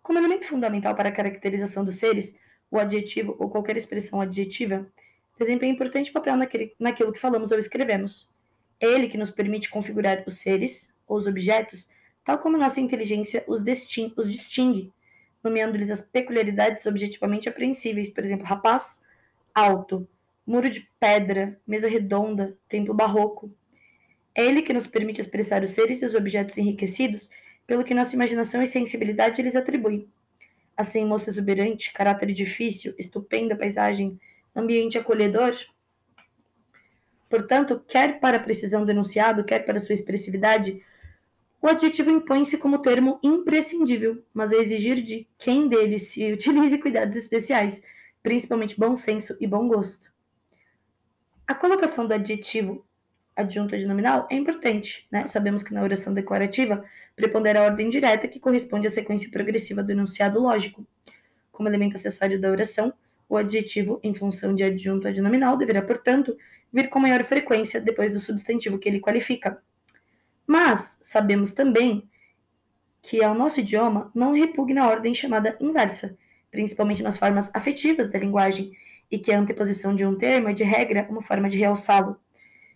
Como elemento fundamental para a caracterização dos seres, o adjetivo ou qualquer expressão adjetiva desempenha importante papel naquele, naquilo que falamos ou escrevemos. É ele que nos permite configurar os seres os objetos, tal como nossa inteligência os, os distingue, nomeando-lhes as peculiaridades objetivamente apreensíveis, por exemplo, rapaz, alto, muro de pedra, mesa redonda, templo barroco. É ele que nos permite expressar os seres e os objetos enriquecidos pelo que nossa imaginação e sensibilidade lhes atribui. Assim, moça exuberante, caráter difícil, estupenda paisagem, ambiente acolhedor. Portanto, quer para a precisão do enunciado, quer para sua expressividade, o adjetivo impõe-se como termo imprescindível, mas a exigir de quem dele se [laughs] utilize cuidados especiais, principalmente bom senso e bom gosto. A colocação do adjetivo adjunto adnominal é importante, né? Sabemos que na oração declarativa prepondera a ordem direta que corresponde à sequência progressiva do enunciado lógico. Como elemento acessório da oração, o adjetivo, em função de adjunto adnominal, deverá, portanto, vir com maior frequência depois do substantivo que ele qualifica. Mas sabemos também que ao nosso idioma não repugna a ordem chamada inversa, principalmente nas formas afetivas da linguagem, e que a anteposição de um termo é, de regra, uma forma de realçá-lo.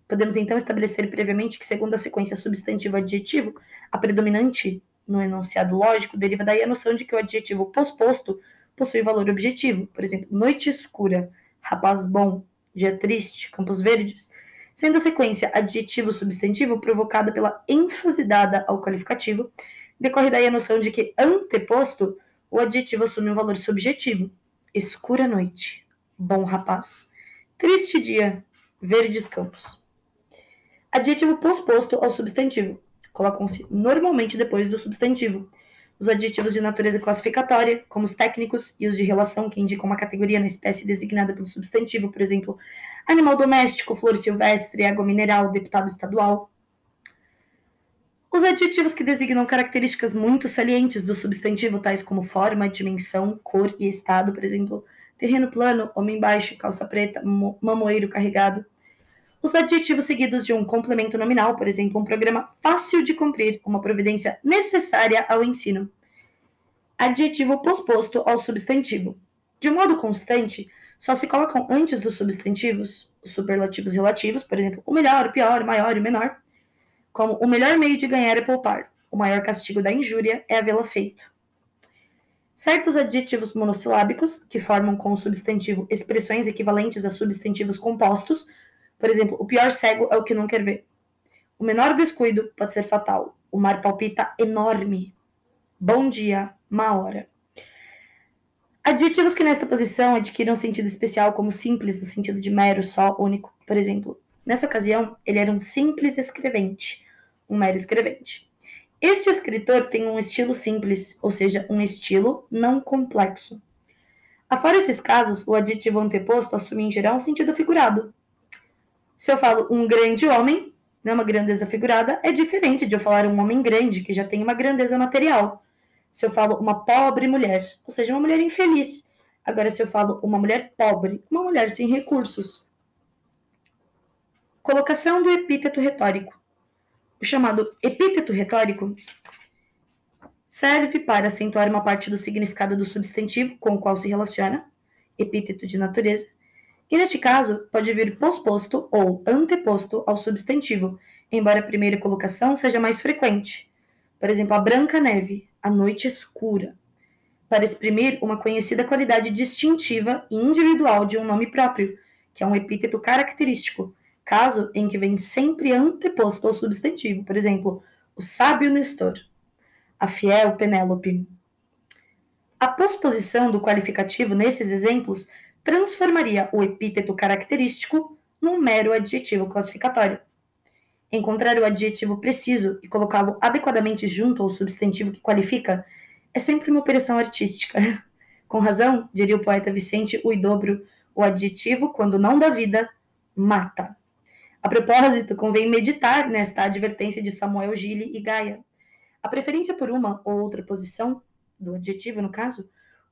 Podemos então estabelecer previamente que, segundo a sequência substantivo-adjetivo, a predominante no enunciado lógico deriva daí a noção de que o adjetivo posposto possui valor objetivo. Por exemplo, noite escura, rapaz bom, dia triste, campos verdes, sendo a sequência adjetivo-substantivo provocada pela ênfase dada ao qualificativo, decorre daí a noção de que anteposto o adjetivo assume um valor subjetivo. Escura noite, bom rapaz. Triste dia, verdes campos. Adjetivo posposto ao substantivo. Colocam-se normalmente depois do substantivo. Os adjetivos de natureza classificatória, como os técnicos, e os de relação, que indicam uma categoria na espécie designada pelo substantivo, por exemplo, animal doméstico, flor silvestre, água mineral, deputado estadual. Os adjetivos que designam características muito salientes do substantivo, tais como forma, dimensão, cor e estado, por exemplo, terreno plano, homem baixo, calça preta, mamoeiro carregado. Os adjetivos seguidos de um complemento nominal, por exemplo, um programa fácil de cumprir, uma providência necessária ao ensino. Adjetivo posposto ao substantivo. De modo constante, só se colocam antes dos substantivos os superlativos relativos, por exemplo, o melhor, o pior, o maior e o menor, como o melhor meio de ganhar é poupar, o maior castigo da injúria é havê-la feito. Certos adjetivos monossilábicos, que formam com o substantivo expressões equivalentes a substantivos compostos, por exemplo, o pior cego é o que não quer ver. O menor descuido pode ser fatal. O mar palpita enorme. Bom dia, má hora. Adjetivos que nesta posição adquirem um sentido especial como simples, no sentido de mero, só, único. Por exemplo, nessa ocasião, ele era um simples escrevente um mero escrevente. Este escritor tem um estilo simples, ou seja, um estilo não complexo. Afora esses casos, o adjetivo anteposto assume em geral um sentido figurado. Se eu falo um grande homem, né, uma grandeza figurada, é diferente de eu falar um homem grande, que já tem uma grandeza material. Se eu falo uma pobre mulher, ou seja, uma mulher infeliz, Agora, se eu falo uma mulher pobre, uma mulher sem recursos. Colocação do epíteto retórico. O chamado epíteto retórico serve para acentuar uma parte do significado do substantivo com o qual se relaciona, epíteto de natureza, e neste caso pode vir posposto ou anteposto ao substantivo, embora a primeira colocação seja mais frequente. Por exemplo, a branca neve, a noite escura, para exprimir uma conhecida qualidade distintiva e individual de um nome próprio, que é um epíteto característico, caso em que vem sempre anteposto ao substantivo. Por exemplo, o sábio Nestor, a fiel Penélope. A posposição do qualificativo nesses exemplos transformaria o epíteto característico num mero adjetivo classificatório. Encontrar o adjetivo preciso e colocá-lo adequadamente junto ao substantivo que qualifica é sempre uma operação artística. [laughs] Com razão, diria o poeta Vicente Uidobro, o adjetivo, quando não dá vida, mata. A propósito, convém meditar nesta advertência de Samuel Gille e Gaia. A preferência por uma ou outra posição, do adjetivo no caso,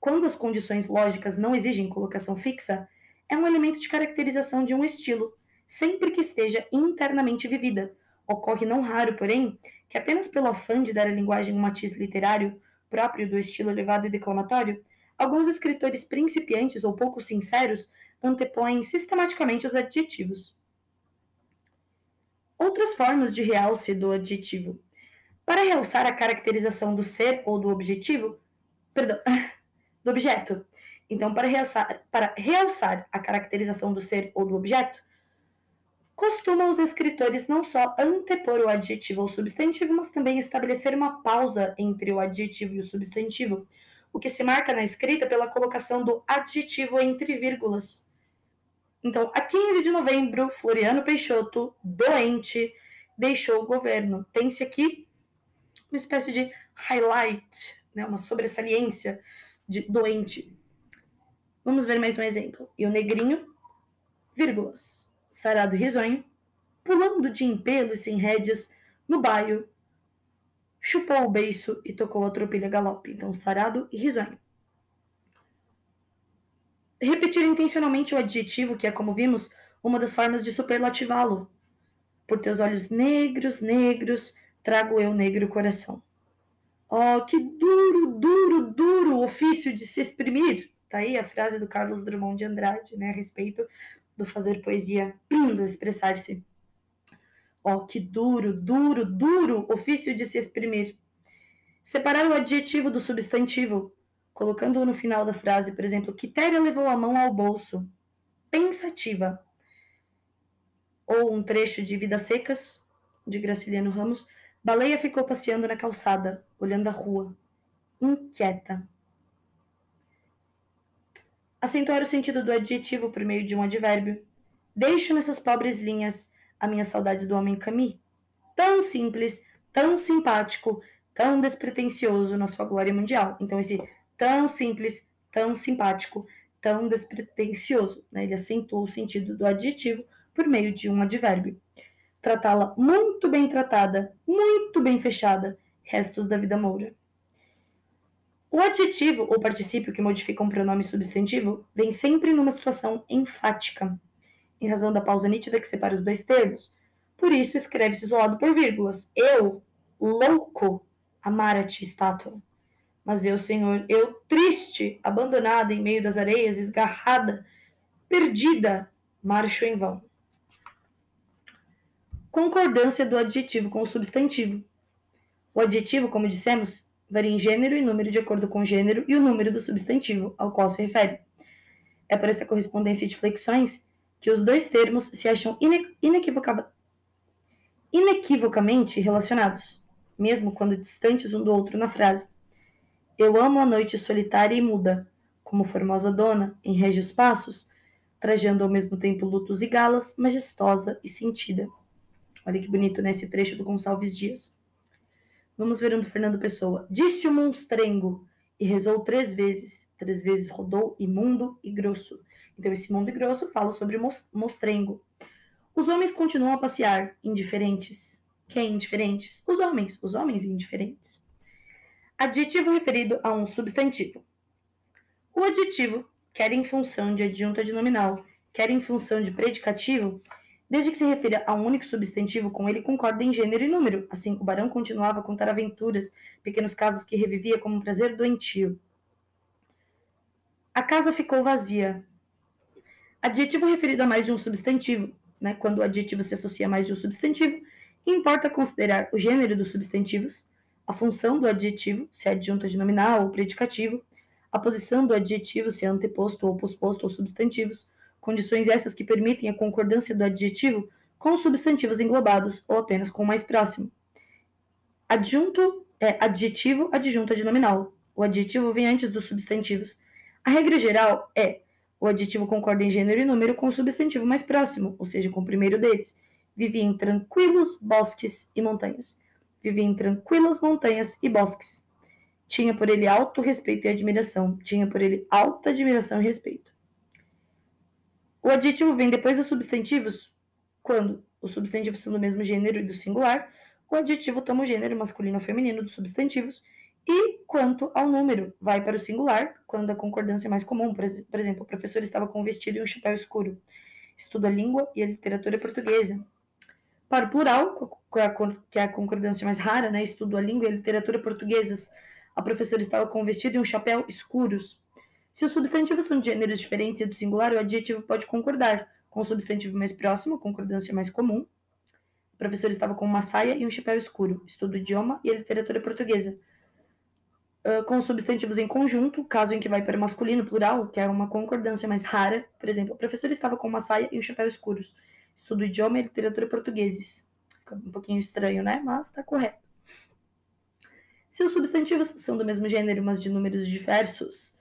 quando as condições lógicas não exigem colocação fixa, é um elemento de caracterização de um estilo, sempre que esteja internamente vivida. Ocorre não raro, porém, que apenas pelo afã de dar à linguagem um matiz literário, próprio do estilo elevado e declamatório, alguns escritores principiantes ou pouco sinceros antepõem sistematicamente os adjetivos. Outras formas de realce do adjetivo. Para realçar a caracterização do ser ou do objetivo, perdão, [laughs] do objeto. Então, para realçar, para realçar a caracterização do ser ou do objeto, costumam os escritores não só antepor o adjetivo ao substantivo, mas também estabelecer uma pausa entre o adjetivo e o substantivo, o que se marca na escrita pela colocação do adjetivo entre vírgulas. Então, a 15 de novembro, Floriano Peixoto, doente, deixou o governo. Tem-se aqui uma espécie de highlight, né, uma sobressalência de doente. Vamos ver mais um exemplo. E o negrinho, vírgulas sarado e risonho, pulando de empelo e sem rédeas, no baio, chupou o beiço e tocou a tropilha galope. Então, sarado e risonho. Repetir intencionalmente o adjetivo, que é, como vimos, uma das formas de superlativá-lo. Por teus olhos negros, negros, trago eu negro coração. Oh, que duro, duro, duro ofício de se exprimir. Tá aí a frase do Carlos Drummond de Andrade, né, a respeito do fazer poesia, do expressar-se. Oh, que duro, duro, duro ofício de se exprimir. Separar o adjetivo do substantivo, colocando-o no final da frase, por exemplo, Quitéria levou a mão ao bolso. Pensativa. Ou um trecho de Vidas Secas, de Graciliano Ramos. Baleia ficou passeando na calçada, olhando a rua. Inquieta acentuar o sentido do adjetivo por meio de um advérbio. Deixo nessas pobres linhas a minha saudade do homem Camille, tão simples, tão simpático, tão despretensioso na sua glória mundial. Então, esse tão simples, tão simpático, tão despretensioso, né? ele acentuou o sentido do adjetivo por meio de um advérbio. Tratá-la muito bem tratada, muito bem fechada, restos da vida moura. O adjetivo ou particípio que modifica um pronome substantivo vem sempre numa situação enfática, em razão da pausa nítida que separa os dois termos. Por isso, escreve-se isolado por vírgulas. Eu, louco, amara-te, estátua. Mas eu, Senhor, eu, triste, abandonada em meio das areias, esgarrada, perdida, marcho em vão. Concordância do adjetivo com o substantivo. O adjetivo, como dissemos, varia em gênero e número de acordo com o gênero e o número do substantivo ao qual se refere. É por essa correspondência de flexões que os dois termos se acham inequivocamente relacionados, mesmo quando distantes um do outro na frase. Eu amo a noite solitária e muda, como formosa dona, em régios passos, trajando ao mesmo tempo lutos e galas, majestosa e sentida. Olha que bonito né, trecho do Gonçalves Dias. Vamos ver um do Fernando Pessoa. Disse o monstrengo e rezou três vezes. Três vezes rodou imundo e grosso. Então, esse mundo e grosso fala sobre monstrengo. Os homens continuam a passear, indiferentes. Quem indiferentes? Os homens. Os homens indiferentes. Adjetivo referido a um substantivo. O adjetivo, quer em função de adjunta de nominal, quer em função de predicativo, desde que se refira a um único substantivo, com ele concorda em gênero e número. Assim, o barão continuava a contar aventuras, pequenos casos que revivia como um prazer doentio. A casa ficou vazia. Adjetivo referido a mais de um substantivo, né? Quando o adjetivo se associa a mais de um substantivo, importa considerar o gênero dos substantivos, a função do adjetivo, se é adjunta de nominal ou predicativo, a posição do adjetivo, se é anteposto ou posposto aos substantivos, condições essas que permitem a concordância do adjetivo com os substantivos englobados ou apenas com o mais próximo. Adjunto é adjetivo, adjunta de nominal. O adjetivo vem antes dos substantivos. A regra geral é o adjetivo concorda em gênero e número com o substantivo mais próximo, ou seja, com o primeiro deles. Vivia em tranquilos bosques e montanhas. Vivia em tranquilas montanhas e bosques. Tinha por ele alto respeito e admiração. Tinha por ele alta admiração e respeito. O adjetivo vem depois dos substantivos quando os substantivos são do mesmo gênero e do singular. O adjetivo toma o gênero masculino ou feminino dos substantivos. E quanto ao número, vai para o singular, quando a concordância é mais comum. Por exemplo, o professor estava com um vestido e um chapéu escuro. Estuda a língua e a literatura portuguesa. Para o plural, que é a concordância mais rara, né? Estudo a língua e a literatura portuguesas a professora estava com um vestido e um chapéu escuros. Se os substantivos são de gêneros diferentes e do singular, o adjetivo pode concordar com o substantivo mais próximo, concordância mais comum. A professora estava com uma saia e um chapéu escuro. Estudo o idioma e a literatura portuguesa. Uh, com os substantivos em conjunto, caso em que vai para masculino plural, que é uma concordância mais rara. Por exemplo, a professora estava com uma saia e um chapéu escuros. Estudo o idioma e a literatura portugueses. Fica um pouquinho estranho, né? Mas está correto. Se os substantivos são do mesmo gênero, mas de números diversos,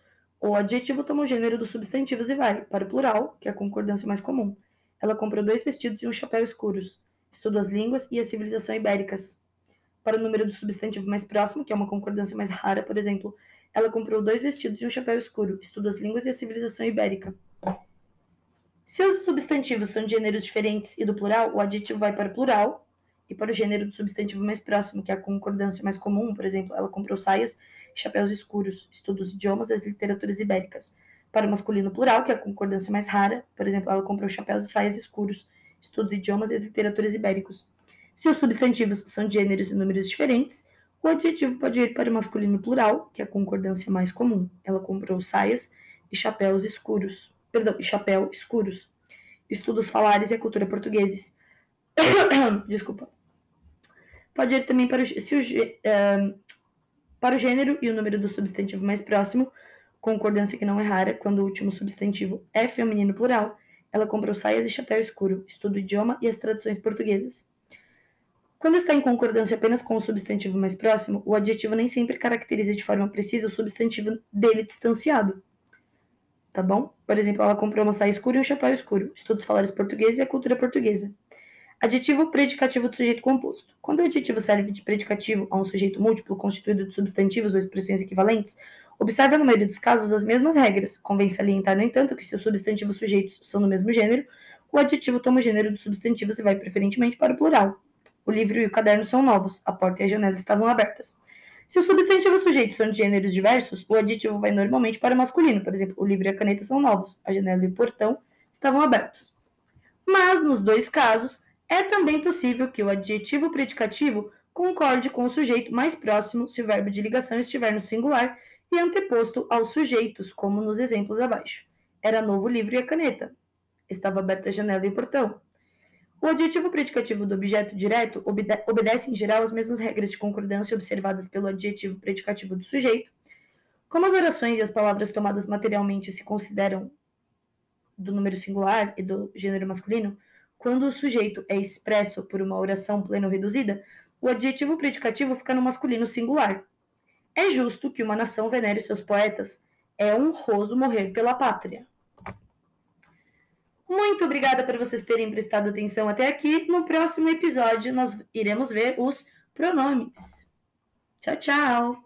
o adjetivo toma o gênero dos substantivos e vai para o plural, que é a concordância mais comum. Ela comprou dois vestidos e um chapéu escuros. Estuda as línguas e a civilização ibéricas. Para o número do substantivo mais próximo, que é uma concordância mais rara, por exemplo, ela comprou dois vestidos e um chapéu escuro. Estuda as línguas e a civilização ibérica. Se os substantivos são de gêneros diferentes e do plural, o adjetivo vai para o plural, e para o gênero do substantivo mais próximo, que é a concordância mais comum, por exemplo, ela comprou saias e chapéus escuros, estuda os idiomas das literaturas ibéricas. Para o masculino plural, que é a concordância mais rara, por exemplo, ela comprou chapéus e saias escuros, estuda os idiomas e as literaturas ibéricos. Se os substantivos são de gêneros e números diferentes, o adjetivo pode ir para o masculino plural, que é a concordância mais comum. Ela comprou saias e chapéus escuros, perdão, e chapéu escuros. Estuda os falares e a cultura portugueses. [coughs] Desculpa. Pode ir também para o, se o, uh, para o gênero e o número do substantivo mais próximo, concordância que não é rara, quando o último substantivo é feminino plural, ela comprou saias e chapéu escuro, estuda o idioma e as traduções portuguesas. Quando está em concordância apenas com o substantivo mais próximo, o adjetivo nem sempre caracteriza de forma precisa o substantivo dele distanciado. Tá bom? Por exemplo, ela comprou uma saia escura e um chapéu escuro, estuda os falares portugueses e a cultura portuguesa. Adjetivo predicativo do sujeito composto. Quando o adjetivo serve de predicativo a um sujeito múltiplo constituído de substantivos ou expressões equivalentes, observa no maioria dos casos as mesmas regras. Convém salientar, no entanto, que se os substantivos sujeitos são do mesmo gênero, o adjetivo toma o gênero dos substantivos e vai preferentemente para o plural. O livro e o caderno são novos, a porta e a janela estavam abertas. Se os substantivos sujeitos são de gêneros diversos, o adjetivo vai normalmente para o masculino. Por exemplo, o livro e a caneta são novos, a janela e o portão estavam abertos. Mas, nos dois casos, é também possível que o adjetivo predicativo concorde com o sujeito mais próximo se o verbo de ligação estiver no singular e anteposto aos sujeitos, como nos exemplos abaixo. Era novo o livro e a caneta. Estava aberta a janela e o portão. O adjetivo predicativo do objeto direto obede obedece em geral às mesmas regras de concordância observadas pelo adjetivo predicativo do sujeito. Como as orações e as palavras tomadas materialmente se consideram do número singular e do gênero masculino, quando o sujeito é expresso por uma oração pleno-reduzida, o adjetivo predicativo fica no masculino singular. É justo que uma nação venere seus poetas. É honroso morrer pela pátria. Muito obrigada por vocês terem prestado atenção até aqui. No próximo episódio, nós iremos ver os pronomes. Tchau, tchau!